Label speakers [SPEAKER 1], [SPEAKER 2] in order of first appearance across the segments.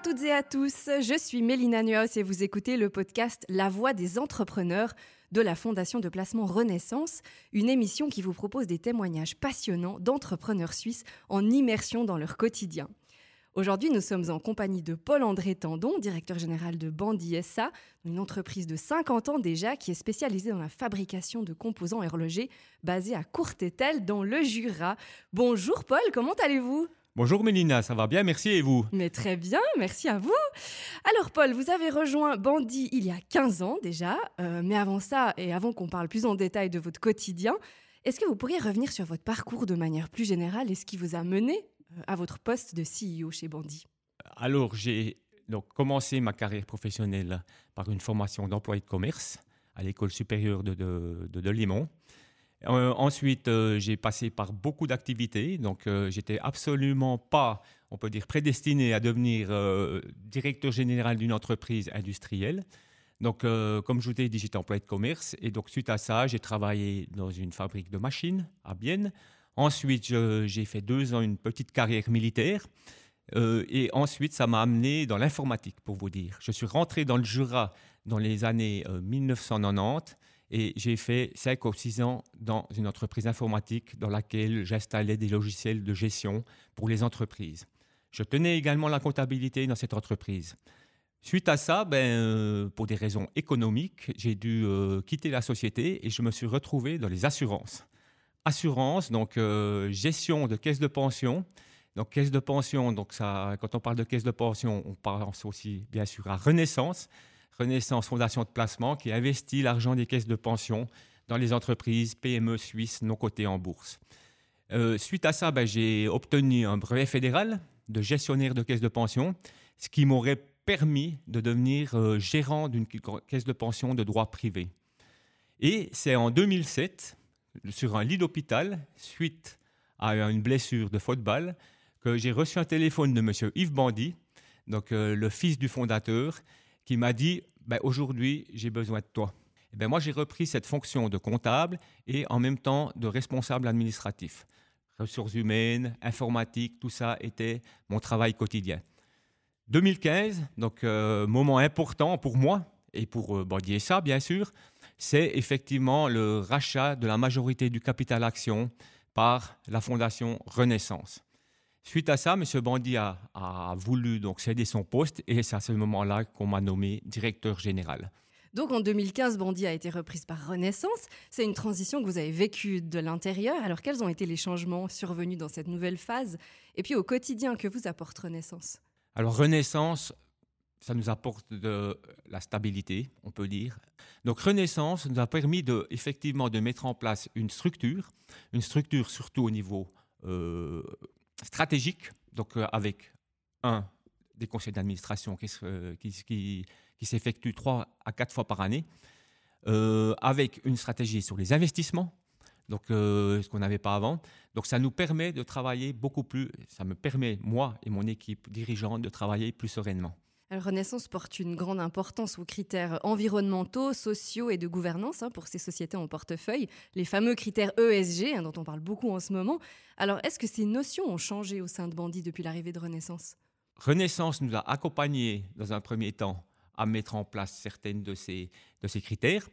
[SPEAKER 1] à toutes et à tous, je suis Mélina Nuaus et vous écoutez le podcast La Voix des entrepreneurs de la Fondation de placement Renaissance, une émission qui vous propose des témoignages passionnants d'entrepreneurs suisses en immersion dans leur quotidien. Aujourd'hui, nous sommes en compagnie de Paul-André Tandon, directeur général de Bandi SA, une entreprise de 50 ans déjà qui est spécialisée dans la fabrication de composants horlogers basée à Courtétel dans le Jura. Bonjour Paul, comment allez-vous?
[SPEAKER 2] Bonjour Mélina, ça va bien, merci et vous?
[SPEAKER 1] Mais très bien, merci à vous. Alors Paul, vous avez rejoint Bandi il y a 15 ans déjà, euh, mais avant ça et avant qu'on parle plus en détail de votre quotidien, est-ce que vous pourriez revenir sur votre parcours de manière plus générale et ce qui vous a mené euh, à votre poste de CEO chez Bandi?
[SPEAKER 2] Alors j'ai donc commencé ma carrière professionnelle par une formation d'employé de commerce à l'école supérieure de, de, de Delimont. Euh, ensuite, euh, j'ai passé par beaucoup d'activités, donc euh, j'étais absolument pas, on peut dire, prédestiné à devenir directeur général d'une entreprise industrielle. Donc, comme je vous ai dit, j'étais employé de commerce, et donc suite à ça, j'ai travaillé dans une fabrique de machines à Bienne. Ensuite, j'ai fait deux ans une petite carrière militaire. et ensuite, ça m'a amené dans l'informatique, pour vous dire. Je suis rentré dans le Jura dans les années 1990 et j'ai fait 5 ou 6 ans dans une entreprise informatique dans laquelle j'installais des logiciels de gestion pour les entreprises. Je tenais également la comptabilité dans cette entreprise. Suite à ça, ben, euh, pour des raisons économiques, j'ai dû euh, quitter la société et je me suis retrouvé dans les assurances. Assurance, donc euh, gestion de caisse de pension. Donc caisse de pension, donc ça, quand on parle de caisse de pension, on pense aussi bien sûr à Renaissance. Renaissance Fondation de placement qui investit l'argent des caisses de pension dans les entreprises PME suisses non cotées en bourse. Euh, suite à ça, ben, j'ai obtenu un brevet fédéral de gestionnaire de caisse de pension, ce qui m'aurait permis de devenir euh, gérant d'une caisse de pension de droit privé. Et c'est en 2007, sur un lit d'hôpital, suite à une blessure de football, que j'ai reçu un téléphone de M. Yves Bandy, donc euh, le fils du fondateur, qui m'a dit ben, aujourd'hui, j'ai besoin de toi. Et ben, moi, j'ai repris cette fonction de comptable et en même temps de responsable administratif. Ressources humaines, informatique, tout ça était mon travail quotidien. 2015, donc euh, moment important pour moi et pour euh, ça, bien sûr, c'est effectivement le rachat de la majorité du capital action par la fondation Renaissance. Suite à ça, M. Bandy a, voulu donc céder son poste et c'est à ce moment-là qu'on m'a nommé directeur général.
[SPEAKER 1] Donc en 2015, Bandy a été reprise par Renaissance. C'est une transition que vous avez vécue de l'intérieur. Alors quels ont été les changements survenus dans cette nouvelle phase Et puis au quotidien, que vous apporte Renaissance?
[SPEAKER 2] Alors Renaissance, ça nous apporte de la stabilité, on peut dire. Donc Renaissance nous a permis de, effectivement de mettre en place une structure, une structure surtout au niveau euh, stratégique, donc euh, avec un des conseils d'administration qui, qui, qui, trois à quatre fois par année, euh, avec une stratégie sur les investissements, donc euh, ce qu'on n'avait pas avant. Donc ça nous permet de travailler beaucoup plus, ça me permet, moi et mon équipe dirigeante, de travailler plus sereinement.
[SPEAKER 1] Renaissance porte une grande importance aux critères environnementaux, sociaux et de gouvernance hein, pour ces sociétés en portefeuille, les fameux critères ESG hein, dont on parle beaucoup en ce moment. Alors, est-ce que ces notions ont changé au sein de Bandit depuis l'arrivée de Renaissance?
[SPEAKER 2] Renaissance nous a accompagnés dans un premier temps à mettre en place certaines de ces, critères.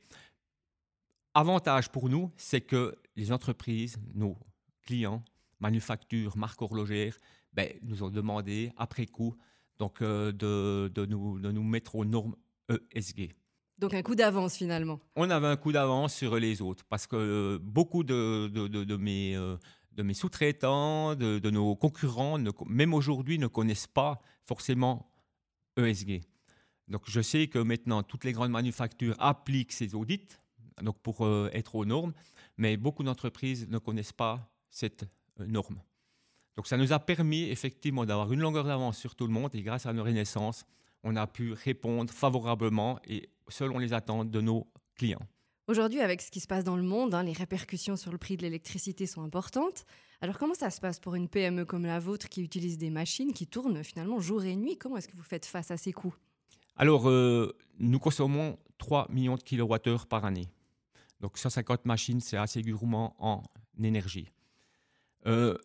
[SPEAKER 2] Avantage pour nous, c'est que les entreprises, nos clients, manufactures, marques horlogères, ben, nous ont demandé après coup donc euh, de, de, nous, de nous mettre aux normes ESG.
[SPEAKER 1] Donc un coup d'avance finalement.
[SPEAKER 2] On avait un coup d'avance sur les autres parce que euh, beaucoup de, de, de mes, euh, de mes sous-traitants, de, nos concurrents, même aujourd'hui, ne connaissent pas forcément ESG. Donc je sais que maintenant, toutes les grandes manufactures appliquent ces audits donc pour être aux normes, mais beaucoup d'entreprises ne connaissent pas cette norme. Donc ça nous a permis effectivement d'avoir une longueur d'avance sur tout le monde et grâce à nos renaissances, on a pu répondre favorablement et selon les attentes de nos clients.
[SPEAKER 1] Aujourd'hui, avec ce qui se passe dans le monde, hein, les répercussions sur le prix de l'électricité sont importantes. Alors comment ça se passe pour une PME comme la vôtre qui utilise des machines qui tournent finalement jour et nuit? Comment est-ce que vous faites face à ces coûts?
[SPEAKER 2] Alors, euh, nous consommons 3 millions de kilowattheures par année. Donc 150 machines, c'est assez gourmand en énergie. Euh,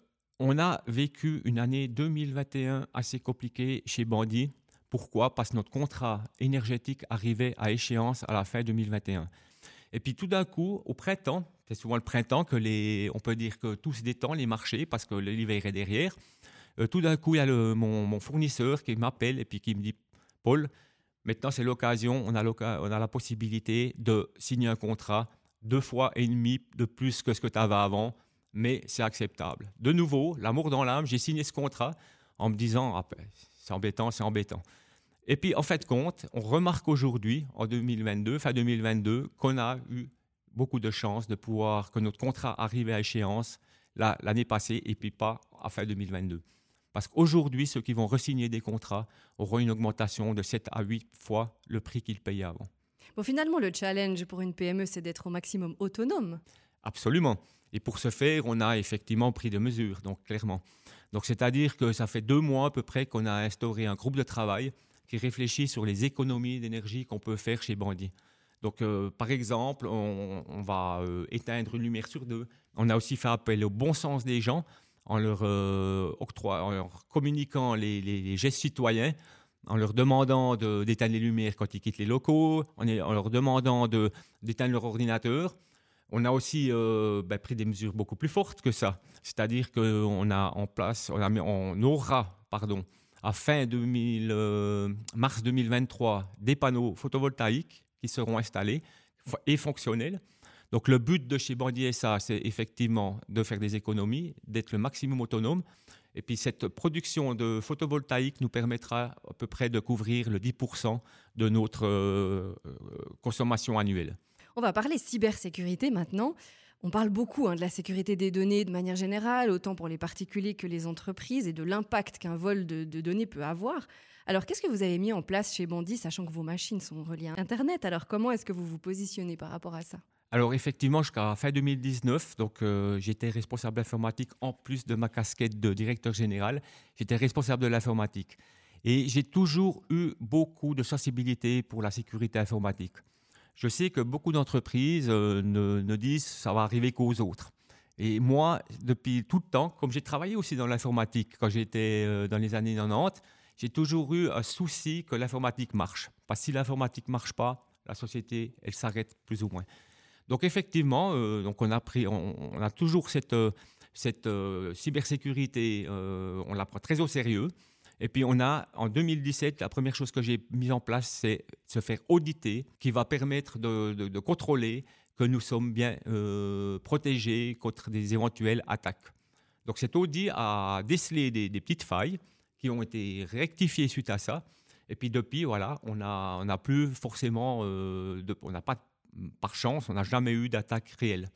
[SPEAKER 2] on a vécu une année 2021 assez compliquée chez Bandy Pourquoi? Parce que notre contrat énergétique arrivait à échéance à la fin 2021. Et puis tout d'un coup, au printemps, c'est souvent le printemps que les, on peut dire que tout se détend, les marchés, parce que l'hiver est derrière. Euh, tout d'un coup, il y a mon, fournisseur qui m'appelle et puis qui me dit, Paul, maintenant c'est l'occasion, on a la possibilité de signer un contrat deux fois et demi de plus que ce que tu avais avant, mais c'est acceptable. De nouveau, l'amour dans l'âme, j'ai signé ce contrat en me disant, ah, ben, c'est embêtant, c'est embêtant. Et puis, en fait, compte, on remarque aujourd'hui, en 2022, fin 2022, qu'on a eu beaucoup de chance de pouvoir, que notre contrat arrive à échéance l'année passée et puis pas à fin 2022. Parce qu'aujourd'hui, ceux qui vont resigner des contrats auront une augmentation de 7 à 8 fois le prix qu'ils payaient avant.
[SPEAKER 1] Bon, finalement, le challenge pour une PME, c'est d'être au maximum autonome.
[SPEAKER 2] Absolument. Et pour ce faire, on a effectivement pris des mesures, donc clairement. Donc, c'est-à-dire que ça fait deux mois à peu près qu'on a instauré un groupe de travail qui réfléchit sur les économies d'énergie qu'on peut faire chez Bandit. Donc, euh, par exemple, on, va euh, éteindre une lumière sur deux. On a aussi fait appel au bon sens des gens en leur, euh, communiquant les, gestes citoyens, en leur demandant d'éteindre les lumières quand ils quittent les locaux, en leur demandant d'éteindre leur ordinateur. On a aussi ben, pris des mesures beaucoup plus fortes que ça. C'est-à-dire qu'on a en place, on, a, on aura, pardon, à fin 2000, mars 2023, des panneaux photovoltaïques qui seront installés et fonctionnels. Donc le but de chez Bandit SA, c'est effectivement de faire des économies, d'être le maximum autonome. Et puis cette production de photovoltaïque nous permettra à peu près de couvrir le 10% de notre euh, consommation annuelle.
[SPEAKER 1] On va parler cybersécurité maintenant. On parle beaucoup hein, de la sécurité des données de manière générale, autant pour les particuliers que les entreprises, et de l'impact qu'un vol de, données peut avoir. Alors, qu'est-ce que vous avez mis en place chez Bandit, sachant que vos machines sont reliées à Internet? Alors, comment est-ce que vous vous positionnez par rapport à ça?
[SPEAKER 2] Alors effectivement, jusqu'à fin 2019, donc euh, j'étais responsable informatique en plus de ma casquette de directeur général. J'étais responsable de l'informatique et j'ai toujours eu beaucoup de sensibilité pour la sécurité informatique. Je sais que beaucoup d'entreprises euh, ne, ne, disent ça va arriver qu'aux autres. Et moi, depuis tout le temps, comme j'ai travaillé aussi dans l'informatique quand j'étais euh, dans les années 90, j'ai toujours eu un souci que l'informatique marche. Parce que si l'informatique marche pas, la société, elle s'arrête plus ou moins. Donc effectivement, euh, donc on a toujours cette, cybersécurité, on la prend très au sérieux. Et puis on a en 2017, la première chose que j'ai mise en place, c'est se faire auditer, qui va permettre de, contrôler que nous sommes bien protégés contre des éventuelles attaques. Donc cet audit a décelé des, petites failles qui ont été rectifiées suite à ça. Et puis depuis, voilà, on n'a plus forcément, de, on n'a pas par chance, on n'a jamais eu d'attaque réelle.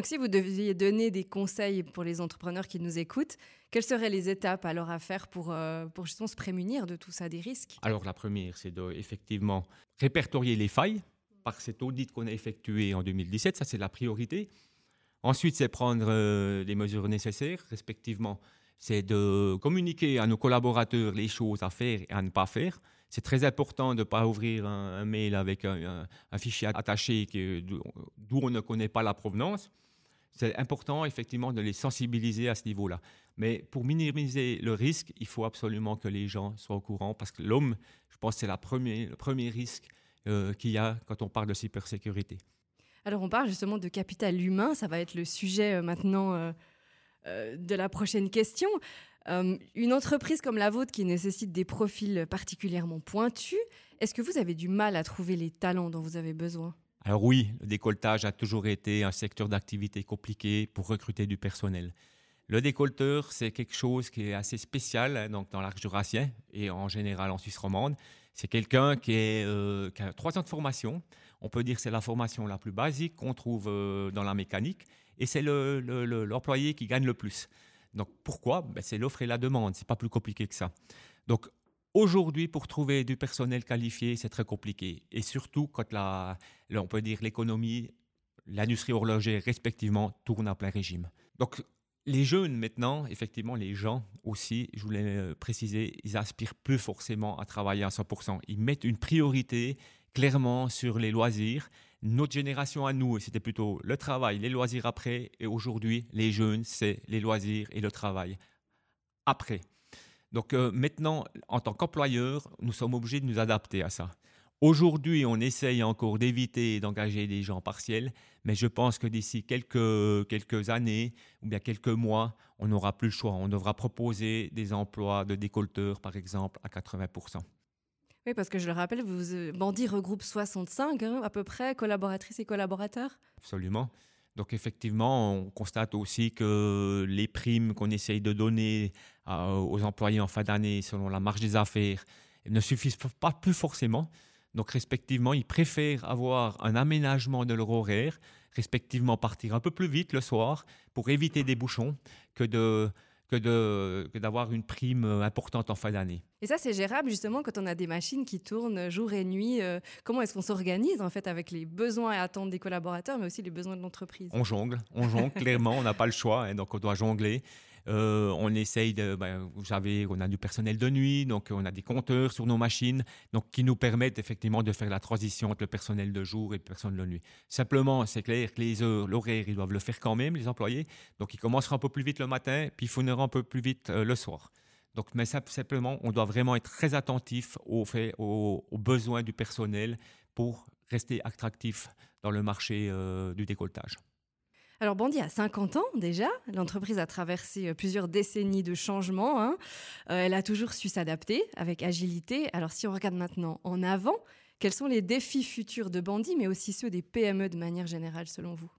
[SPEAKER 1] Donc si vous deviez donner des conseils pour les entrepreneurs qui nous écoutent, quelles seraient les étapes alors à faire pour, euh, pour justement se prémunir de tout ça, des risques?
[SPEAKER 2] Alors la première, c'est de effectivement répertorier les failles par cet audit qu'on a effectué en 2017, ça c'est la priorité. Ensuite, c'est prendre euh, les mesures nécessaires, respectivement, c'est de communiquer à nos collaborateurs les choses à faire et à ne pas faire. C'est très important de ne pas ouvrir un, mail avec un, fichier attaché d'où on ne connaît pas la provenance. C'est important effectivement de les sensibiliser à ce niveau-là. Mais pour minimiser le risque, il faut absolument que les gens soient au courant parce que l'homme, je pense, c'est le premier risque euh, qu'il y a quand on parle de cybersécurité.
[SPEAKER 1] Alors on parle justement de capital humain, ça va être le sujet euh, maintenant euh, de la prochaine question. Une entreprise comme la vôtre qui nécessite des profils particulièrement pointus, est-ce que vous avez du mal à trouver les talents dont vous avez besoin?
[SPEAKER 2] Alors oui, le décolletage a toujours été un secteur d'activité compliqué pour recruter du personnel. Le décolleteur, c'est quelque chose qui est assez spécial hein, donc dans l'arc jurassien et en général en Suisse romande. C'est quelqu'un qui, euh, qui, a trois ans de formation. On peut dire que c'est la formation la plus basique qu'on trouve euh, dans la mécanique et c'est l'employé le, qui gagne le plus. Donc pourquoi? Ben, C'est l'offre et la demande, c'est pas plus compliqué que ça. Donc aujourd'hui, pour trouver du personnel qualifié, c'est très compliqué. Et surtout quand la, on peut dire l'économie, l'industrie horlogère respectivement tourne à plein régime. Donc les jeunes maintenant, effectivement, les gens aussi, je voulais euh, préciser, ils aspirent plus forcément à travailler à 100%. Ils mettent une priorité clairement sur les loisirs notre génération à nous, c'était plutôt le travail, les loisirs après, et aujourd'hui, les jeunes, c'est les loisirs et le travail après. Donc euh, maintenant, en tant qu'employeur, nous sommes obligés de nous adapter à ça. Aujourd'hui, on essaye encore d'éviter d'engager des gens partiels, mais je pense que d'ici quelques, quelques années ou bien quelques mois, on n'aura plus le choix. On devra proposer des emplois de décolteurs, par exemple, à 80%.
[SPEAKER 1] Oui, parce que je le rappelle, vous, euh, Bandit regroupe 65 hein, à peu près collaboratrices et collaborateurs?
[SPEAKER 2] Absolument. Donc effectivement, on constate aussi que les primes qu'on essaye de donner aux employés en fin d'année selon la marge des affaires ne suffisent pas plus forcément. Donc respectivement, ils préfèrent avoir un aménagement de leur horaire, respectivement partir un peu plus vite le soir pour éviter des bouchons que de que d'avoir une prime euh, importante en fin d'année.
[SPEAKER 1] Et ça, c'est gérable justement quand on a des machines qui tournent jour et nuit. Euh, comment est-ce qu'on s'organise en fait avec les besoins et attentes des collaborateurs, mais aussi les besoins de l'entreprise?
[SPEAKER 2] On jongle, on jongle clairement, on n'a pas le choix, hein, donc on doit jongler. Euh, on essaye de, ben, vous savez, on a du personnel de nuit, donc on a des compteurs sur nos machines, donc qui nous permettent effectivement de faire la transition entre le personnel de jour et le personnel de nuit. Simplement, c'est clair que les heures, l'horaire, ils doivent le faire quand même, les employés. Donc ils commenceront un peu plus vite le matin, puis ils finiront un peu plus vite euh, le soir. Donc, mais simplement, on doit vraiment être très attentif aux, besoins du personnel pour rester attractif dans le marché euh, du décolletage.
[SPEAKER 1] Alors Bandit a 50 ans déjà, l'entreprise a traversé euh, plusieurs décennies de changements, hein. euh, elle a toujours su s'adapter avec agilité. Alors si on regarde maintenant en avant, quels sont les défis futurs de Bandit, mais aussi ceux des PME de manière générale selon vous?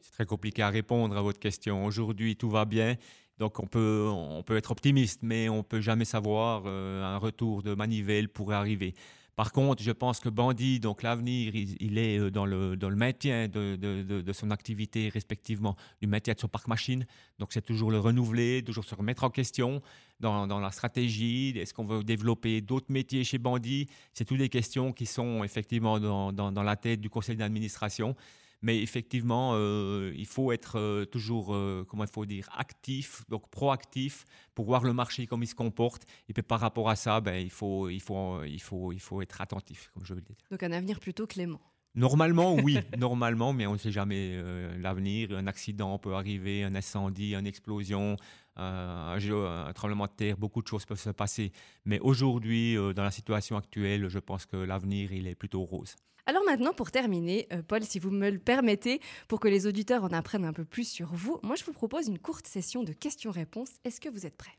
[SPEAKER 2] C'est très compliqué à répondre à votre question. Aujourd'hui, tout va bien. Donc on peut, on peut être optimiste, mais on peut jamais savoir euh, un retour de manivelle pourrait arriver. Par contre, je pense que Bandit, donc l'avenir, il, est euh, dans le, maintien de, son activité, respectivement, du maintien de son parc machine. Donc, c'est toujours le renouveler, toujours se remettre en question dans, la stratégie. Est-ce qu'on veut développer d'autres métiers chez Bandit C'est toutes des questions qui sont effectivement dans la tête du conseil d'administration. Mais effectivement, euh, il faut être euh, toujours, euh, comment il faut dire, actif, donc proactif pour voir le marché comme il se comporte. Et puis par rapport à ça, ben, il, faut, il, faut, il, faut, il faut être attentif, comme je veux le dire.
[SPEAKER 1] Donc un avenir plutôt clément.
[SPEAKER 2] Normalement, oui, normalement, mais on ne sait jamais l'avenir. Un accident peut arriver, un incendie, une explosion, un, un, tremblement de terre, beaucoup de choses peuvent se passer. Mais aujourd'hui, dans la situation actuelle, je pense que l'avenir, il est plutôt rose.
[SPEAKER 1] Alors maintenant, pour terminer, euh, Paul, si vous me le permettez, pour que les auditeurs en apprennent un peu plus sur vous, moi je vous propose une courte session de questions-réponses. Est-ce que vous êtes prêt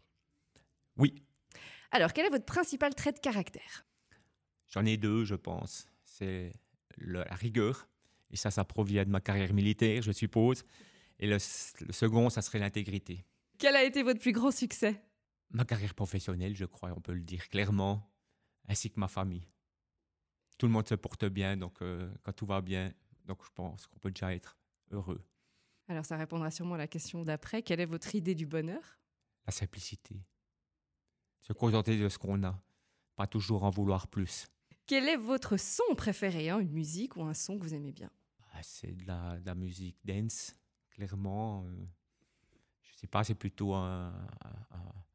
[SPEAKER 2] Oui.
[SPEAKER 1] Alors, quel est votre principal trait de caractère?
[SPEAKER 2] J'en ai deux, je pense. C'est la rigueur, et ça, ça provient de ma carrière militaire, je suppose. Et le, le second, ça serait l'intégrité.
[SPEAKER 1] Quel a été votre plus grand succès?
[SPEAKER 2] Ma carrière professionnelle, je crois, on peut le dire clairement, ainsi que ma famille tout le monde se porte bien, donc euh, quand tout va bien, donc je pense qu'on peut déjà être heureux.
[SPEAKER 1] Alors ça répondra sûrement à la question d'après. Quelle est votre idée du bonheur?
[SPEAKER 2] La simplicité. Se contenter de ce qu'on a, pas toujours en vouloir plus.
[SPEAKER 1] Quel est votre son préféré, hein, une musique ou un son que vous aimez bien?
[SPEAKER 2] Ah, C'est de la, musique dance, clairement. Je euh, je sais pas, c'est plutôt un,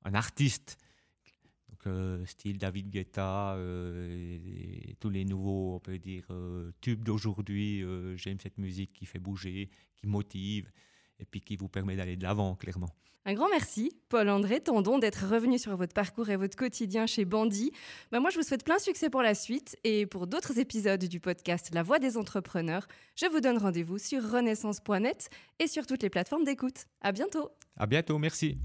[SPEAKER 2] un artiste euh, style David Guetta, euh, et, tous les nouveaux, on peut dire, euh, tubes d'aujourd'hui. J'aime cette musique qui fait bouger, qui motive et puis qui vous permet d'aller de l'avant, clairement.
[SPEAKER 1] Un grand merci, Paul-André Tendon, d'être revenu sur votre parcours et votre quotidien chez Bandit. Ben moi, je vous souhaite plein succès pour la suite et pour d'autres épisodes du podcast La Voix des entrepreneurs. Je vous donne rendez-vous sur renaissance.net et sur toutes les plateformes d'écoute. À bientôt.
[SPEAKER 2] À bientôt, merci.